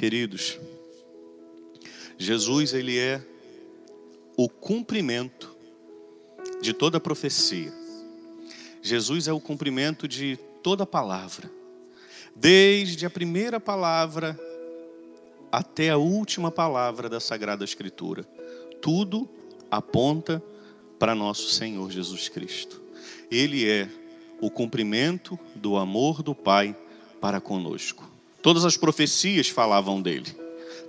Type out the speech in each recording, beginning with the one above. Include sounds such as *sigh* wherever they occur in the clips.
Queridos, Jesus ele é o cumprimento de toda a profecia. Jesus é o cumprimento de toda a palavra. Desde a primeira palavra até a última palavra da Sagrada Escritura. Tudo aponta para nosso Senhor Jesus Cristo. Ele é o cumprimento do amor do Pai para conosco. Todas as profecias falavam dele.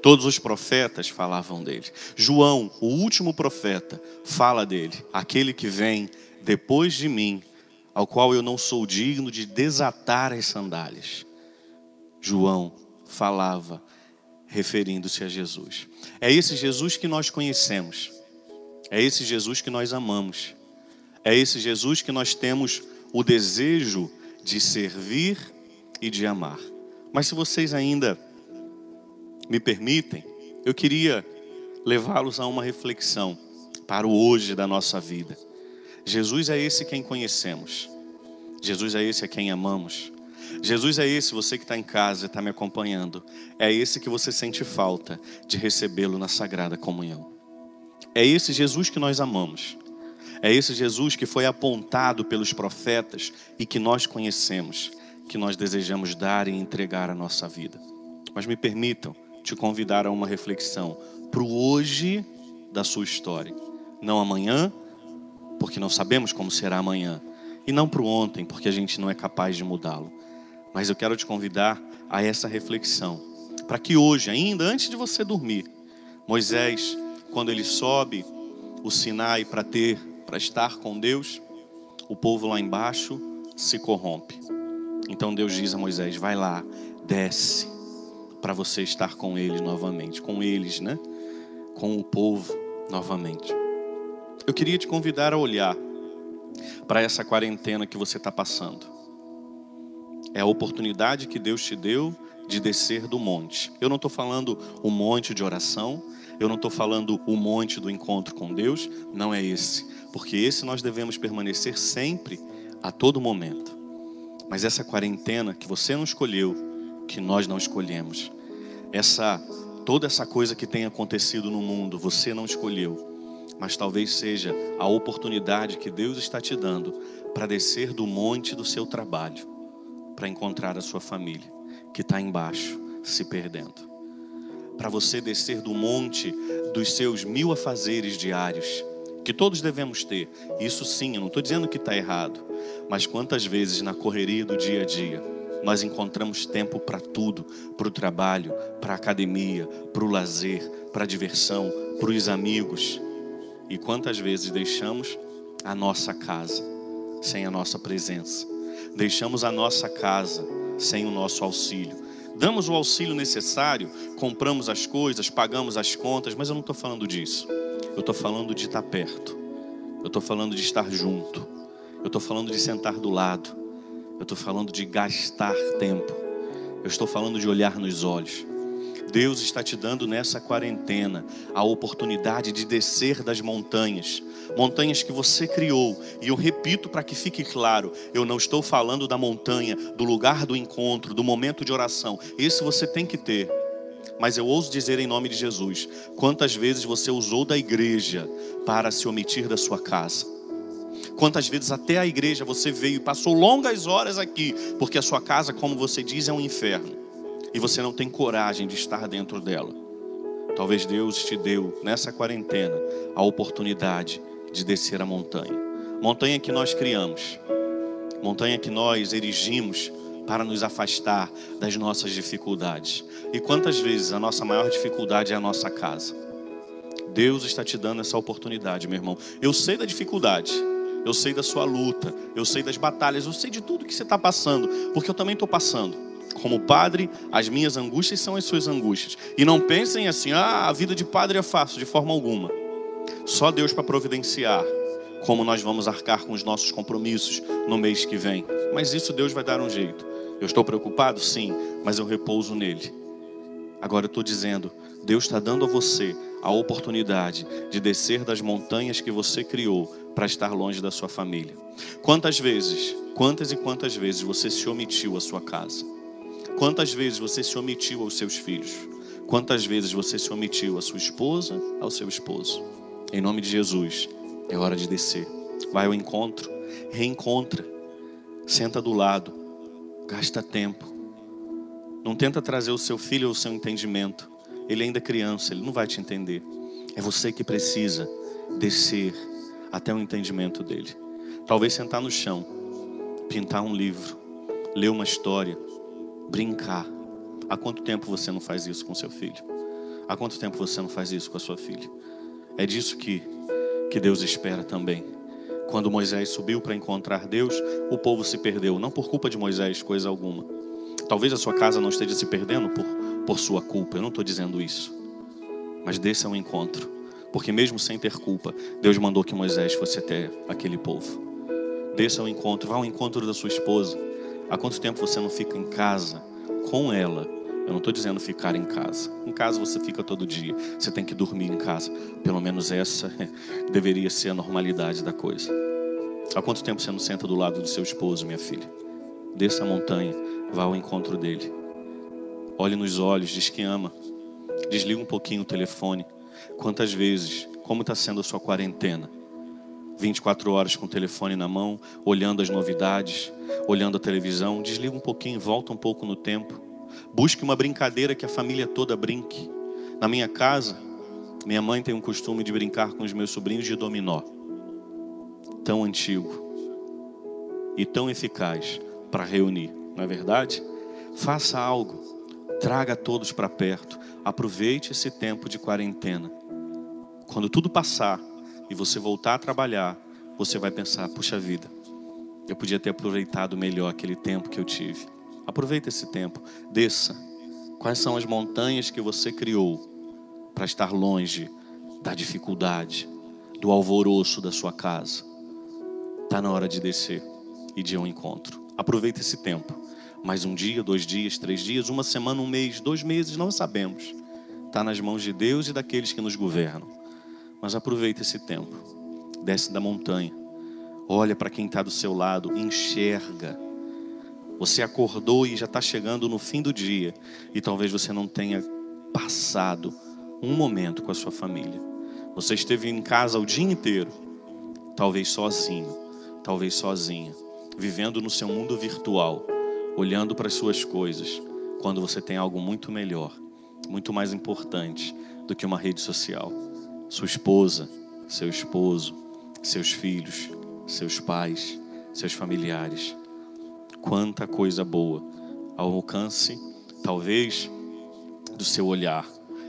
Todos os profetas falavam dele. João, o último profeta, fala dele, aquele que vem depois de mim, ao qual eu não sou digno de desatar as sandálias. João falava referindo-se a Jesus. É esse Jesus que nós conhecemos. É esse Jesus que nós amamos. É esse Jesus que nós temos o desejo de servir e de amar. Mas se vocês ainda me permitem, eu queria levá-los a uma reflexão para o hoje da nossa vida. Jesus é esse quem conhecemos. Jesus é esse a quem amamos. Jesus é esse, você que está em casa e está me acompanhando. É esse que você sente falta de recebê-lo na sagrada comunhão. É esse Jesus que nós amamos. É esse Jesus que foi apontado pelos profetas e que nós conhecemos, que nós desejamos dar e entregar a nossa vida. Mas me permitam te convidar a uma reflexão para o hoje da sua história. Não amanhã, porque não sabemos como será amanhã. E não para o ontem, porque a gente não é capaz de mudá-lo. Mas eu quero te convidar a essa reflexão. Para que hoje, ainda antes de você dormir, Moisés, quando ele sobe o Sinai para ter para estar com Deus, o povo lá embaixo se corrompe. Então Deus diz a Moisés: vai lá, desce, para você estar com eles novamente, com eles, né? Com o povo novamente. Eu queria te convidar a olhar para essa quarentena que você está passando. É a oportunidade que Deus te deu de descer do monte. Eu não estou falando o monte de oração, eu não estou falando o monte do encontro com Deus, não é esse porque esse nós devemos permanecer sempre, a todo momento. Mas essa quarentena que você não escolheu, que nós não escolhemos, essa toda essa coisa que tem acontecido no mundo, você não escolheu, mas talvez seja a oportunidade que Deus está te dando para descer do monte do seu trabalho, para encontrar a sua família que está embaixo, se perdendo. Para você descer do monte dos seus mil afazeres diários que todos devemos ter. Isso sim, eu não estou dizendo que está errado, mas quantas vezes na correria do dia a dia nós encontramos tempo para tudo, para o trabalho, para a academia, para o lazer, para a diversão, para os amigos, e quantas vezes deixamos a nossa casa sem a nossa presença, deixamos a nossa casa sem o nosso auxílio. Damos o auxílio necessário, compramos as coisas, pagamos as contas, mas eu não estou falando disso. Eu estou falando de estar perto. Eu estou falando de estar junto. Eu estou falando de sentar do lado. Eu estou falando de gastar tempo. Eu estou falando de olhar nos olhos. Deus está te dando nessa quarentena a oportunidade de descer das montanhas, montanhas que você criou. E eu repito para que fique claro: eu não estou falando da montanha, do lugar do encontro, do momento de oração. Esse você tem que ter. Mas eu ouso dizer em nome de Jesus: quantas vezes você usou da igreja para se omitir da sua casa? Quantas vezes até a igreja você veio e passou longas horas aqui, porque a sua casa, como você diz, é um inferno, e você não tem coragem de estar dentro dela. Talvez Deus te deu nessa quarentena a oportunidade de descer a montanha montanha que nós criamos, montanha que nós erigimos para nos afastar das nossas dificuldades. E quantas vezes a nossa maior dificuldade é a nossa casa? Deus está te dando essa oportunidade, meu irmão. Eu sei da dificuldade, eu sei da sua luta, eu sei das batalhas, eu sei de tudo que você está passando, porque eu também estou passando. Como padre, as minhas angústias são as suas angústias. E não pensem assim, ah, a vida de padre é fácil, de forma alguma. Só Deus para providenciar como nós vamos arcar com os nossos compromissos no mês que vem. Mas isso Deus vai dar um jeito. Eu estou preocupado? Sim, mas eu repouso nele. Agora eu estou dizendo, Deus está dando a você a oportunidade de descer das montanhas que você criou para estar longe da sua família. Quantas vezes, quantas e quantas vezes você se omitiu à sua casa? Quantas vezes você se omitiu aos seus filhos? Quantas vezes você se omitiu à sua esposa, ao seu esposo? Em nome de Jesus, é hora de descer. Vai ao encontro, reencontra, senta do lado, gasta tempo. Não tenta trazer o seu filho ao seu entendimento. Ele ainda é criança, ele não vai te entender. É você que precisa descer até o entendimento dele. Talvez sentar no chão, pintar um livro, ler uma história, brincar. Há quanto tempo você não faz isso com seu filho? Há quanto tempo você não faz isso com a sua filha? É disso que, que Deus espera também. Quando Moisés subiu para encontrar Deus, o povo se perdeu, não por culpa de Moisés, coisa alguma. Talvez a sua casa não esteja se perdendo por, por sua culpa, eu não estou dizendo isso. Mas desse é um encontro, porque mesmo sem ter culpa, Deus mandou que Moisés fosse até aquele povo. Desça ao encontro, vá ao encontro da sua esposa. Há quanto tempo você não fica em casa com ela? Eu não estou dizendo ficar em casa. Em casa você fica todo dia. Você tem que dormir em casa. Pelo menos essa *laughs* deveria ser a normalidade da coisa. Há quanto tempo você não senta do lado do seu esposo, minha filha? Desça a montanha, vá ao encontro dele. Olhe nos olhos, diz que ama. Desliga um pouquinho o telefone. Quantas vezes, como está sendo a sua quarentena? 24 horas com o telefone na mão, olhando as novidades, olhando a televisão. Desliga um pouquinho, volta um pouco no tempo. Busque uma brincadeira que a família toda brinque. Na minha casa, minha mãe tem um costume de brincar com os meus sobrinhos de dominó. Tão antigo e tão eficaz para reunir, não é verdade? Faça algo, traga todos para perto. Aproveite esse tempo de quarentena. Quando tudo passar, e você voltar a trabalhar, você vai pensar: puxa vida, eu podia ter aproveitado melhor aquele tempo que eu tive. Aproveita esse tempo, desça. Quais são as montanhas que você criou para estar longe da dificuldade, do alvoroço da sua casa? Está na hora de descer e de um encontro. Aproveita esse tempo. Mais um dia, dois dias, três dias, uma semana, um mês, dois meses, não sabemos. Está nas mãos de Deus e daqueles que nos governam. Mas aproveita esse tempo. Desce da montanha. Olha para quem está do seu lado. Enxerga. Você acordou e já está chegando no fim do dia. E talvez você não tenha passado um momento com a sua família. Você esteve em casa o dia inteiro. Talvez sozinho. Talvez sozinha. Vivendo no seu mundo virtual. Olhando para as suas coisas. Quando você tem algo muito melhor. Muito mais importante do que uma rede social sua esposa, seu esposo, seus filhos, seus pais, seus familiares. Quanta coisa boa ao alcance, talvez, do seu olhar,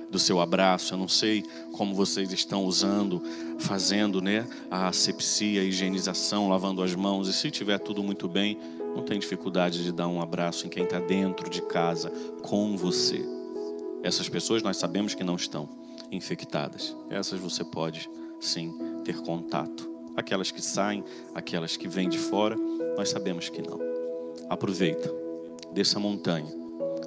do seu abraço. Eu não sei como vocês estão usando, fazendo né, a asepsia, a higienização, lavando as mãos. E se tiver tudo muito bem, não tem dificuldade de dar um abraço em quem está dentro de casa com você. Essas pessoas nós sabemos que não estão infectadas. Essas você pode sim ter contato. Aquelas que saem, aquelas que vêm de fora, nós sabemos que não. Aproveita, desça a montanha,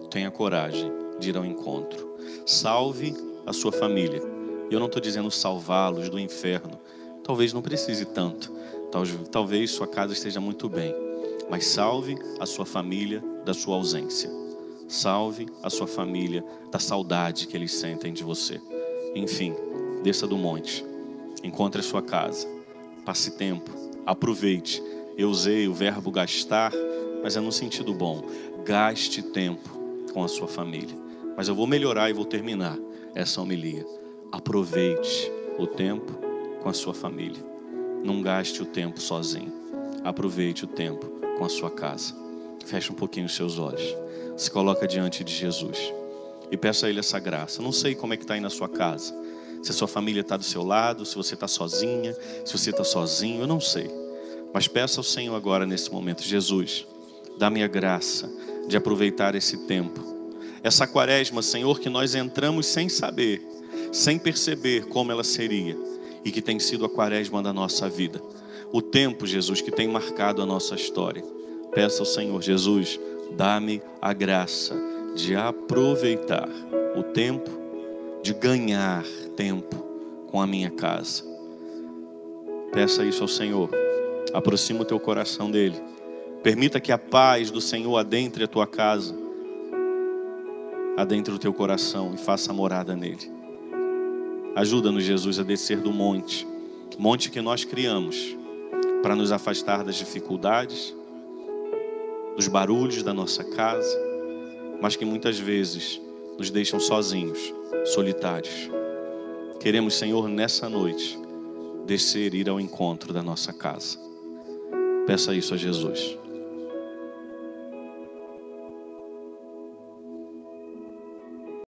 tenha coragem de ir ao encontro. Salve a sua família. E eu não estou dizendo salvá-los do inferno. Talvez não precise tanto. Talvez sua casa esteja muito bem. Mas salve a sua família da sua ausência. Salve a sua família da saudade que eles sentem de você. Enfim, desça do monte, encontre a sua casa, passe tempo, aproveite. Eu usei o verbo gastar, mas é no sentido bom. Gaste tempo com a sua família. Mas eu vou melhorar e vou terminar essa homilia. Aproveite o tempo com a sua família. Não gaste o tempo sozinho. Aproveite o tempo com a sua casa. Feche um pouquinho os seus olhos. Se coloca diante de Jesus e peça a Ele essa graça. Não sei como é que está aí na sua casa. Se a sua família está do seu lado, se você está sozinha, se você está sozinho, eu não sei. Mas peça ao Senhor agora nesse momento, Jesus, dá-me a graça de aproveitar esse tempo. Essa quaresma, Senhor, que nós entramos sem saber, sem perceber como ela seria e que tem sido a quaresma da nossa vida. O tempo, Jesus, que tem marcado a nossa história. Peça ao Senhor, Jesus, dá-me a graça de aproveitar o tempo, de ganhar tempo com a minha casa. Peça isso ao Senhor. Aproxima o teu coração dele. Permita que a paz do Senhor adentre a tua casa. adentre o teu coração e faça morada nele. Ajuda-nos, Jesus, a descer do monte, monte que nós criamos, para nos afastar das dificuldades, dos barulhos da nossa casa, mas que muitas vezes nos deixam sozinhos, solitários. Queremos, Senhor, nessa noite, descer e ir ao encontro da nossa casa. Peça isso a Jesus.